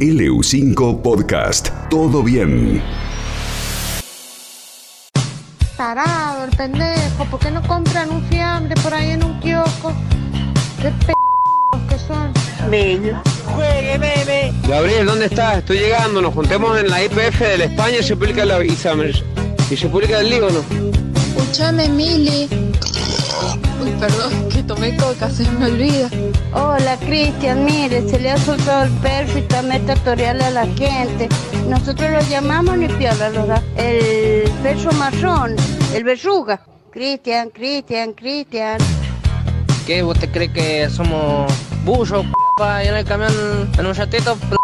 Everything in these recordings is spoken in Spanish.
LU5 Podcast. Todo bien. Tarado, el pendejo. ¿Por qué no compran un fiambre por ahí en un kiosco? Qué p que son. Gabriel, ¿dónde estás? Estoy llegando, nos juntemos en la IPF de la España y se publica la y se publica el Líbano. Escúchame, Mili. Uy, perdón, que tomé coca, se me olvida. Hola, Cristian. Mire, se le ha soltado el perro y está tutorial a la gente. Nosotros lo llamamos ni piola, lo da. El perro marrón, el verruga. Cristian, Cristian, Cristian. ¿Qué? ¿Vos te crees que somos bullos, p***, en el camión en un chatito, p***?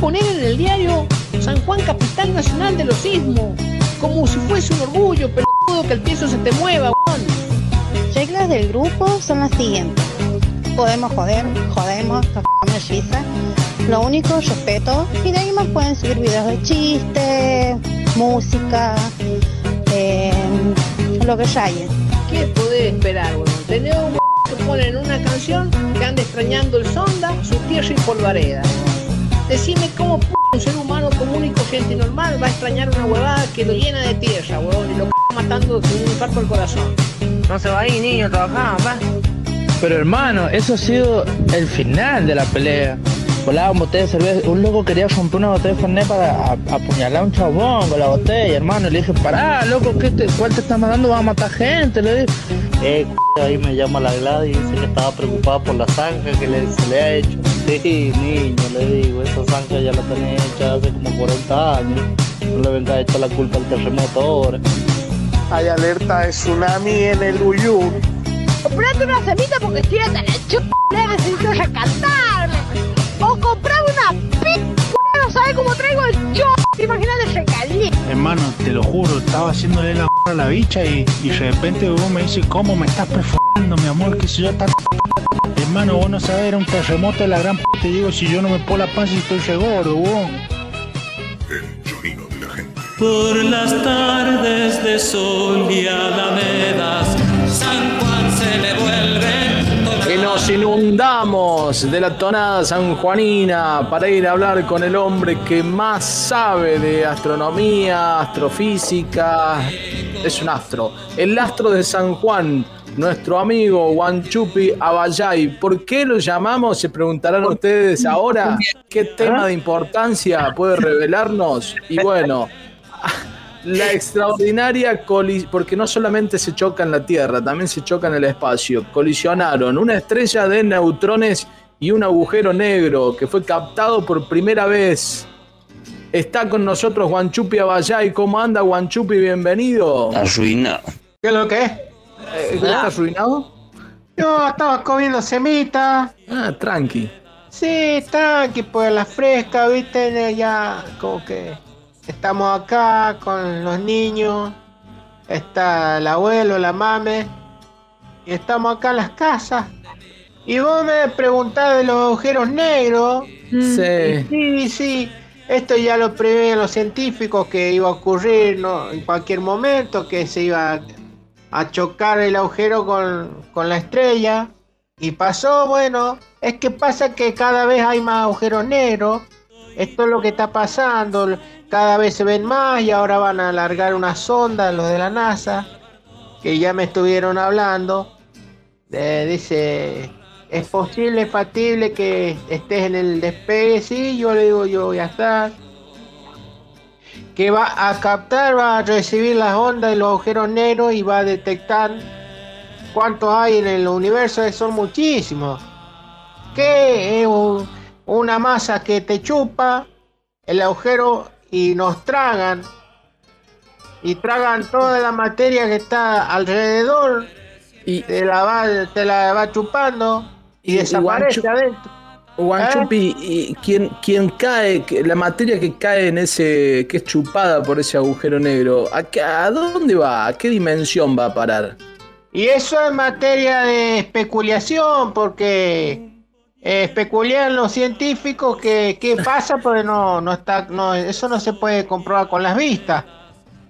poner en el diario San Juan Capital Nacional de los Sismos, como si fuese un orgullo, peludo, que el piso se te mueva, weón. Reglas del grupo son las siguientes. Podemos joder, jodemos, tocamos risa. Lo único, respeto. Y de ahí más pueden subir videos de chistes, música, eh, lo que haya. ¿Qué podés esperar, weón? Tener un que ponen una canción que anda extrañando el sonda, su tierra y polvareda. Decime cómo un ser humano común y corriente normal va a extrañar una huevada que lo llena de tierra, weón, y lo matando con un infarto al corazón. No se va ahí, niño, trabajamos, va. Pero hermano, eso ha sido el final de la pelea. Volaban botellas de cerveza. Un loco quería romper una botella de Fernet para apuñalar a un chabón con la botella, hermano. Y le dije, pará, loco, ¿qué te, ¿cuál te estás mandando? Va a matar gente. Le dije, Eh, c- ahí me llama la Gladys y dice que estaba preocupada por la zanja que le, se le ha hecho. Sí, niño, le digo, esa zanja ya la tenés hecha hace como 40 años. No le venga a echar la culpa al terremoto ahora. Hay alerta de tsunami en el Uyú. Comprate una semita porque estoy hasta la ch... necesito recatarme. O comprame una p... no sabe cómo traigo el ch... ¿Te imaginas el recalí? Hermano, te lo juro, estaba haciéndole la a la bicha y, y de repente vos me dices, ¿cómo me estás perforando, mi amor? Que si yo tan... Hermano, vos no sabés, era un terremoto de la gran p... Te digo, si yo no me pongo la panza y estoy gordo, vos. Por las tardes de sol y alamedas, San Juan se le vuelve Y nos inundamos de la tonada sanjuanina para ir a hablar con el hombre que más sabe de astronomía, astrofísica. Es un astro. El astro de San Juan, nuestro amigo Wanchupi Abayay. ¿Por qué lo llamamos? Se preguntarán ustedes ahora. ¿Qué tema de importancia puede revelarnos? Y bueno, la extraordinaria colisión, porque no solamente se choca en la Tierra, también se choca en el espacio. Colisionaron una estrella de neutrones y un agujero negro que fue captado por primera vez. Está con nosotros Guanchupi Abayay. ¿Cómo anda Guanchupi? Bienvenido. Arruinado. ¿Qué es lo que es? Eh, ¿Estás arruinado? Yo estaba comiendo semita. Ah, tranqui. Sí, tranqui, pues la fresca, viste, ya como que estamos acá con los niños. Está el abuelo, la mame. Y estamos acá en las casas. Y vos me preguntás de los agujeros negros. Sí. Sí, sí. Esto ya lo prevén los científicos que iba a ocurrir ¿no? en cualquier momento, que se iba a, a chocar el agujero con, con la estrella. Y pasó, bueno, es que pasa que cada vez hay más agujeros negros. Esto es lo que está pasando. Cada vez se ven más y ahora van a alargar una sonda, los de la NASA, que ya me estuvieron hablando. Dice, ¿es posible, factible que estés en el despegue? Sí, yo le digo, yo voy a estar. Que va a captar, va a recibir las ondas de los agujeros negros y va a detectar cuántos hay en el universo. Son muchísimos. Que es un- una masa que te chupa el agujero y nos tragan. Y tragan toda la materia que está alrededor. Y te la va, te la va chupando y, Y- y desaparece adentro. Guanchupi, ¿y quién, quién cae, la materia que cae en ese, que es chupada por ese agujero negro, ¿a, a dónde va? ¿A qué dimensión va a parar? Y eso es materia de especulación, porque eh, especulan los científicos que qué pasa, porque no, no está, no, eso no se puede comprobar con las vistas.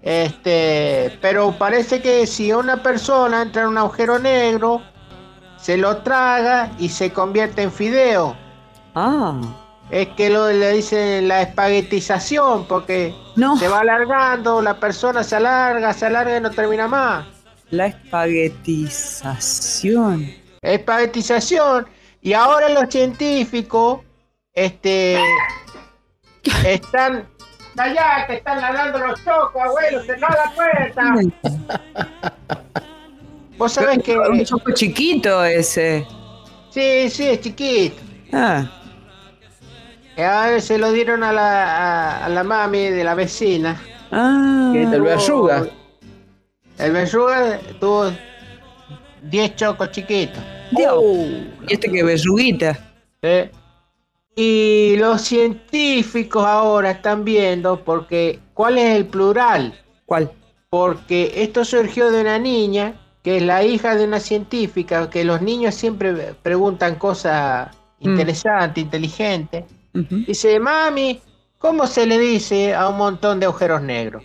Este, pero parece que si una persona entra en un agujero negro, se lo traga y se convierte en fideo. Ah. es que lo, le dicen la espaguetización, porque se va alargando, la persona se alarga, se alarga y no termina más. La espaguetización. Espaguetización. Y ahora los científicos, este, están, allá que están ladrando los chocos, abuelo, cerrá la puerta. Vos sabés que... Un choco chiquito ese. Sí, sí, es chiquito. Ah. Se lo dieron a la, a, a la mami de la vecina. Ah. Que El verruga. El verruga tuvo 10 chocos chiquitos. Dios. Y este que verruguita. Sí. Y los científicos ahora están viendo porque ¿cuál es el plural? ¿Cuál? Porque esto surgió de una niña que es la hija de una científica, que los niños siempre preguntan cosas interesantes, inteligentes. Dice, mami, ¿cómo se le dice a un montón de agujeros negros?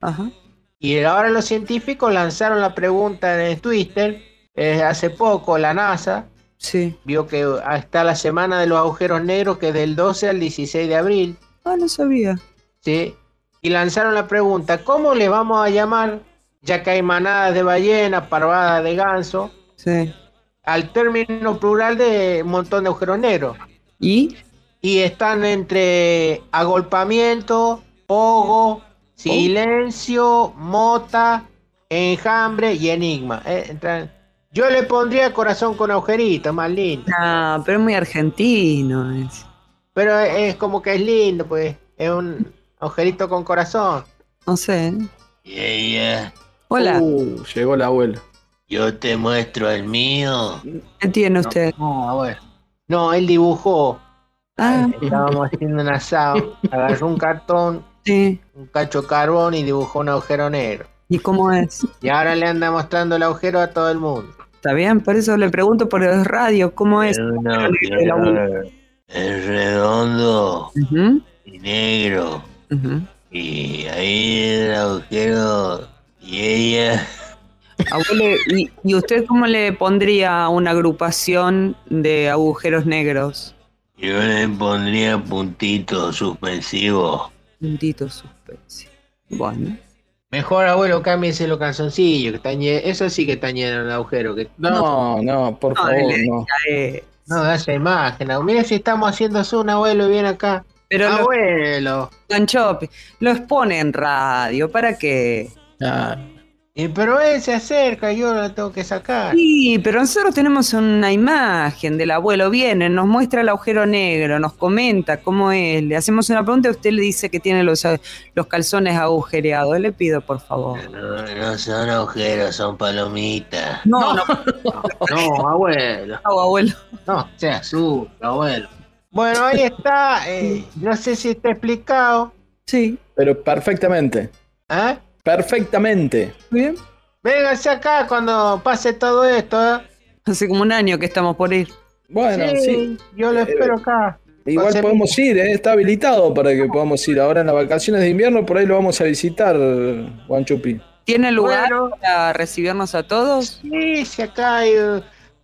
Ajá. Y ahora los científicos lanzaron la pregunta en Twitter, eh, hace poco la NASA Sí. vio que está la semana de los agujeros negros que es del 12 al 16 de abril, Ah, no sabía. ¿sí? Y lanzaron la pregunta, ¿cómo le vamos a llamar, ya que hay manadas de ballenas, parvadas de ganso, Sí. al término plural de un montón de agujeros negros? ¿Y? Y están entre agolpamiento, pogo, silencio, mota, enjambre y enigma. Eh, entran- Yo le pondría corazón con agujerito, más lindo. Ah, pero es muy argentino. es. Pero es como que es lindo, pues. Es un agujerito con corazón. No sé. Y ella, Hola. Uh, llegó el abuelo. yo te muestro el mío. ¿Qué tiene usted? No, abuelo. No, él dibujó. Ah, Estábamos haciendo un asado. Agarró un cartón, sí. un cacho de carbón y dibujó un agujero negro. ¿Y cómo es? Y ahora le anda mostrando el agujero a todo el mundo. Está bien, por eso le pregunto por el radio, ¿cómo es? Abuelo. es redondo y negro. Y ahí el agujero. Y ella, Abuelo, ¿y, y usted cómo le pondría una agrupación de agujeros negros? yo le pondría puntitos suspensivos. Puntito suspensivo. Bueno. Mejor, abuelo, cámbiese los calzoncillos, que están lle- eso sí que está lleno de agujero. Que... No, no, por No, favor, no. No, da esa imagen. Mira si estamos haciendo zoom, abuelo, y viene acá. Pero lo- abuelo. Anchope, lo expone en radio, ¿para qué? Ah, Y, pero él se acerca, yo lo tengo que sacar. Sí, pero nosotros tenemos una imagen del abuelo, viene, nos muestra el agujero negro, nos comenta cómo es, le hacemos una pregunta y usted le dice que tiene los, los calzones agujereados. Le pido, por favor. No, no son agujeros, son palomitas. No, no, No, abuelo. no, abuelo. No, sea su abuelo. Bueno, ahí está. eh, no sé si está explicado. Sí. pero perfectamente. ¿eh? Perfectamente. Bien. Véngase acá cuando pase todo esto. ¿eh? Hace como un año que estamos por ir. Bueno, sí. Yo lo espero acá. Igual Pase- podemos ir, ¿eh? está habilitado para que podamos ir. Ahora en las vacaciones de invierno, por ahí lo vamos a visitar, Juan Chupi. ¿Tiene lugar Bueno. para recibirnos a todos? Sí, si acá hay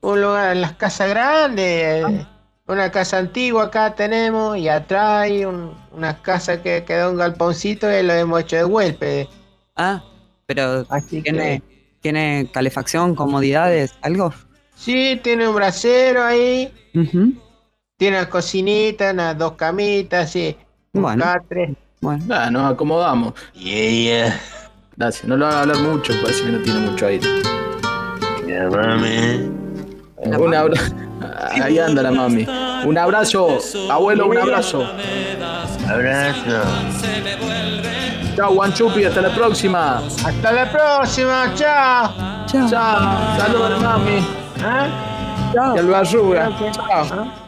un lugar en las casas grandes. eh, Una casa antigua acá tenemos y atrás hay un- una casa que quedó un galponcito y lo hemos hecho de huésped. Ah, pero Así ¿tiene, ¿tiene calefacción, comodidades, algo? Sí, tiene un brasero ahí, Ujú. tiene una cocinita, unas dos camitas, sí. un Bueno. catre. Bueno, Ah, nos acomodamos. Y ella, Gracias, no lo haga hablar mucho, parece que no tiene mucho aire. llamame. La un mami. abrazo. Ahí anda la mami. Un abrazo, abuelo, un abrazo. Abrazo. Chao, Juan Chupi, hasta la próxima. Hasta la próxima, chao. chao. Chao, saludos mami. ¿Ah? chao. Y al barruga. Chao.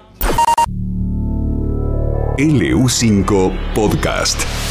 LU5 Podcast.